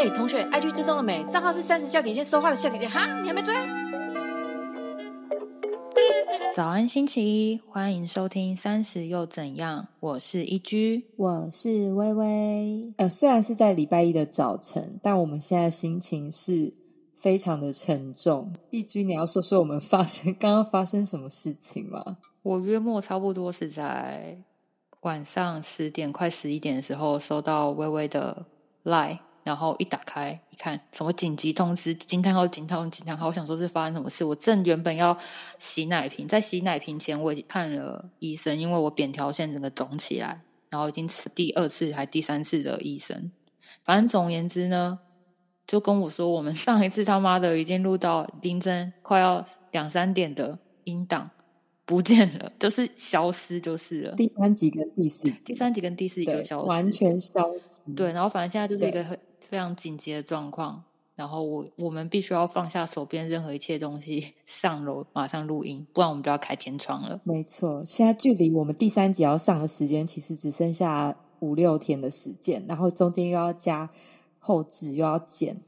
哎，同学，IG 追踪了没？账号是三十小点线说话的小姐姐哈，你还没追？早安，星期一，欢迎收听三十又怎样？我是一居，我是微微。呃，虽然是在礼拜一的早晨，但我们现在心情是非常的沉重。一居，你要说说我们发生刚刚发生什么事情吗？我约莫差不多是在晚上十点快十一点的时候收到微微的 line。然后一打开一看，什么紧急通知，惊叹号惊叹号惊叹号！我想说是发生什么事？我正原本要洗奶瓶，在洗奶瓶前我已经看了医生，因为我扁桃腺整个肿起来，然后已经吃第二次还第三次的医生。反正总而言之呢，就跟我说我们上一次他妈的已经录到凌晨快要两三点的音档不见了，就是消失就是了。第三集跟第四集，第三集跟第四集就消失，完全消失。对，然后反正现在就是一个很。非常紧急的状况，然后我我们必须要放下手边任何一切东西，上楼马上录音，不然我们就要开天窗了。没错，现在距离我们第三集要上的时间，其实只剩下五六天的时间，然后中间又要加后置，又要剪。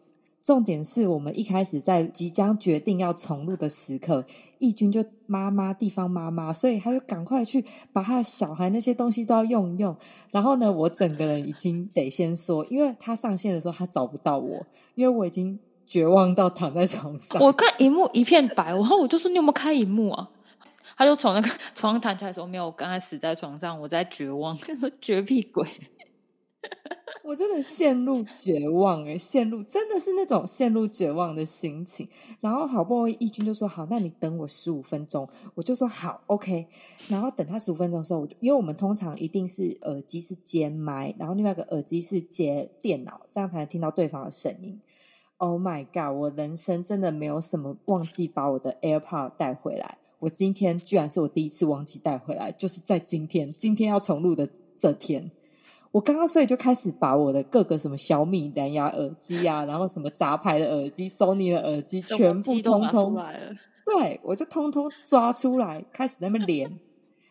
重点是我们一开始在即将决定要重录的时刻，义军就妈妈地方妈妈，所以他就赶快去把他的小孩那些东西都要用用。然后呢，我整个人已经得先说，因为他上线的时候他找不到我，因为我已经绝望到躺在床上。我看荧幕一片白，然后我就说你有没有开荧幕啊？他就从那个 床上弹起来说没有，我刚才死在床上，我在绝望，就说绝屁鬼。我真的陷入绝望哎，陷入真的是那种陷入绝望的心情。然后好不容易义军就说好，那你等我十五分钟，我就说好，OK。然后等他十五分钟的时候，我就因为我们通常一定是耳机是接麦，然后另外一个耳机是接电脑，这样才能听到对方的声音。Oh my god！我人生真的没有什么忘记把我的 AirPod 带回来。我今天居然是我第一次忘记带回来，就是在今天，今天要重录的这天。我刚刚所以就开始把我的各个什么小米蓝牙耳机啊，然后什么杂牌的耳机、Sony 的耳机，全部通通。对，我就通通抓出来，开始那边连，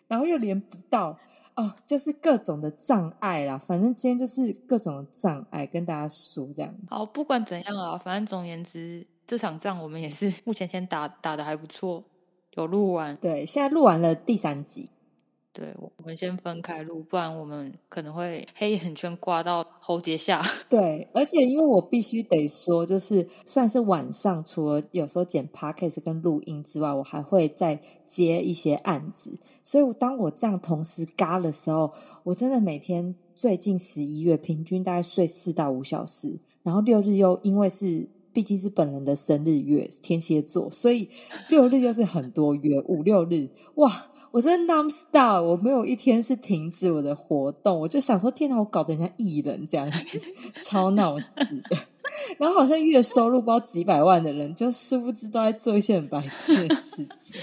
然后又连不到哦，就是各种的障碍啦。反正今天就是各种的障碍，跟大家说这样。好，不管怎样啊，反正总而言之，这场仗我们也是 目前先打打的还不错，有录完。对，现在录完了第三集。对，我们先分开录，不然我们可能会黑眼圈挂到喉结下。对，而且因为我必须得说，就是算是晚上，除了有时候剪 podcast 跟录音之外，我还会再接一些案子。所以，当我这样同时嘎的时候，我真的每天最近十一月平均大概睡四到五小时，然后六日又因为是毕竟是本人的生日月，天蝎座，所以六日就是很多月，五六日哇。我真的 non star，我没有一天是停止我的活动。我就想说，天哪，我搞得像艺人这样子，超闹事的。然后好像月收入包几百万的人，就殊不知都在做一些很白痴的事情，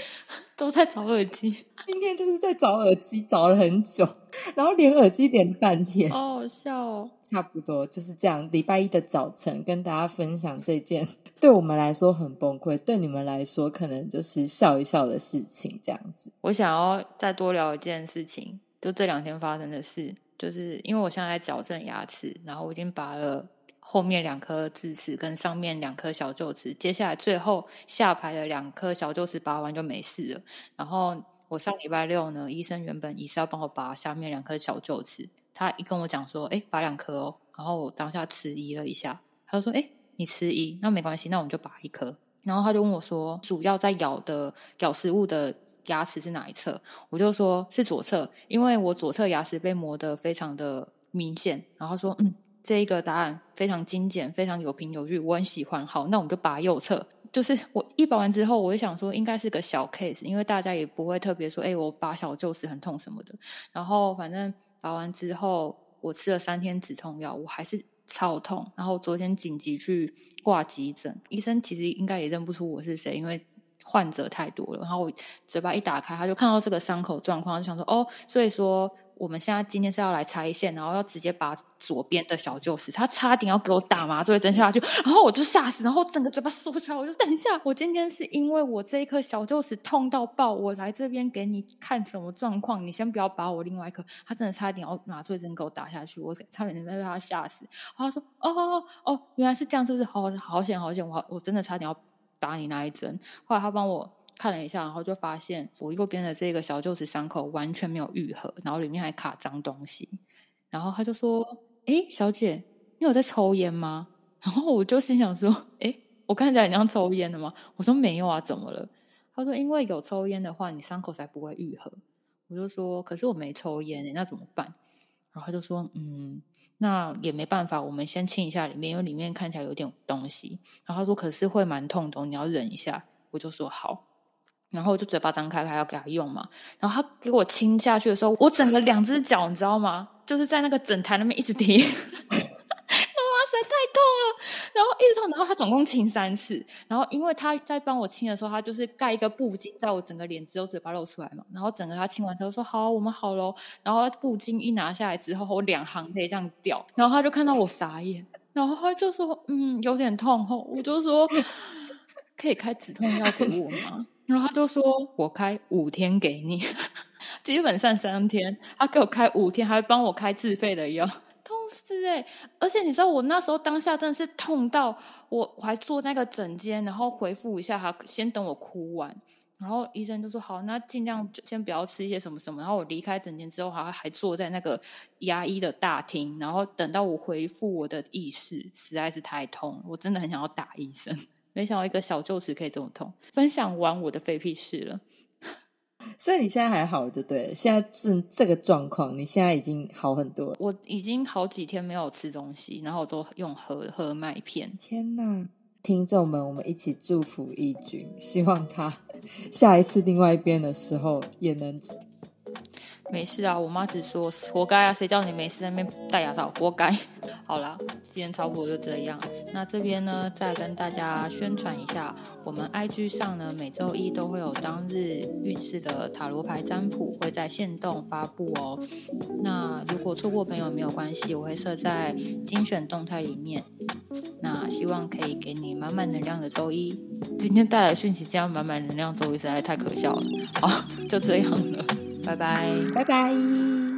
都在找耳机。今天就是在找耳机，找了很久，然后连耳机连半天，好好笑哦。差不多就是这样。礼拜一的早晨，跟大家分享这件 对我们来说很崩溃，对你们来说可能就是笑一笑的事情。这样子，我想要再多聊一件事情，就这两天发生的事，就是因为我现在在矫正牙齿，然后我已经拔了后面两颗智齿跟上面两颗小臼齿，接下来最后下排的两颗小臼齿拔完就没事了。然后我上礼拜六呢，医生原本也是要帮我拔下面两颗小臼齿。他一跟我讲说，哎，拔两颗哦，然后我当下迟疑了一下，他就说，哎，你迟疑，那没关系，那我们就拔一颗。然后他就问我说，主要在咬的咬食物的牙齿是哪一侧？我就说是左侧，因为我左侧牙齿被磨得非常的明显。然后说，嗯，这一个答案非常精简，非常有凭有据，我很喜欢。好，那我们就拔右侧。就是我一拔完之后，我就想说应该是个小 case，因为大家也不会特别说，哎，我拔小臼齿很痛什么的。然后反正。拔完之后，我吃了三天止痛药，我还是超痛。然后昨天紧急去挂急诊，医生其实应该也认不出我是谁，因为患者太多了。然后我嘴巴一打开，他就看到这个伤口状况，就想说：“哦，所以说我们现在今天是要来拆线，然后要直接把左边的小臼齿，他差点要给我打麻醉针下去，然后我就吓死，然后整个嘴巴缩出来，我就等一下，我今天是因为我这一颗小臼齿痛到爆，我来这边给你看什么状况，你先不要把我另外一颗，他真的差点要麻醉针给我打下去，我差点被他吓死。然后他说：“哦哦哦，原来是这样，就是好好险好险，我我真的差点要打你那一针。”后来他帮我。看了一下，然后就发现我右边的这个小臼齿伤口完全没有愈合，然后里面还卡脏东西。然后他就说：“哎，小姐，你有在抽烟吗？” 然后我就心想说：“哎，我看起来很像抽烟的吗？”我说：“没有啊，怎么了？”他说：“因为有抽烟的话，你伤口才不会愈合。”我就说：“可是我没抽烟，那怎么办？”然后他就说：“嗯，那也没办法，我们先清一下里面，因为里面看起来有点东西。”然后他说：“可是会蛮痛的，你要忍一下。”我就说：“好。”然后我就嘴巴张开开要给他用嘛，然后他给我亲下去的时候，我整个两只脚你知道吗？就是在那个枕台那边一直踢，然后他总共亲三次，然后因为他在帮我亲的时候，他就是盖一个布巾在我整个脸只有嘴巴露出来嘛，然后整个他亲完之后说好我们好喽，然后布巾一拿下来之后，我两行泪这样掉，然后他就看到我傻眼，然后他就说嗯有点痛，后我就说 可以开止痛药给我吗？然后他就说：“我开五天给你，基本上三天。他给我开五天，还帮我开自费的药，对！而且你知道，我那时候当下真的是痛到我，我还坐那个诊间，然后回复一下他，先等我哭完。然后医生就说：好，那尽量先不要吃一些什么什么。然后我离开诊间之后，还还坐在那个牙医的大厅，然后等到我回复我的意识，实在是太痛，我真的很想要打医生。”没想到一个小臼齿可以这么痛。分享完我的废屁事了，所以你现在还好，就对了。现在是这个状况，你现在已经好很多。我已经好几天没有吃东西，然后我都用喝喝麦片。天哪，听众们，我们一起祝福义军，希望他 下一次另外一边的时候也能。没事啊，我妈只说活该啊，谁叫你没事在那边戴牙套，活该。好啦，今天差不多就这样。那这边呢，再跟大家宣传一下，我们 IG 上呢，每周一都会有当日运势的塔罗牌占卜会在线动发布哦。那如果错过朋友没有关系，我会设在精选动态里面。那希望可以给你满满能量的周一。今天带来讯息这样满满能量周一实在太可笑了。好，就这样了。拜拜，拜拜。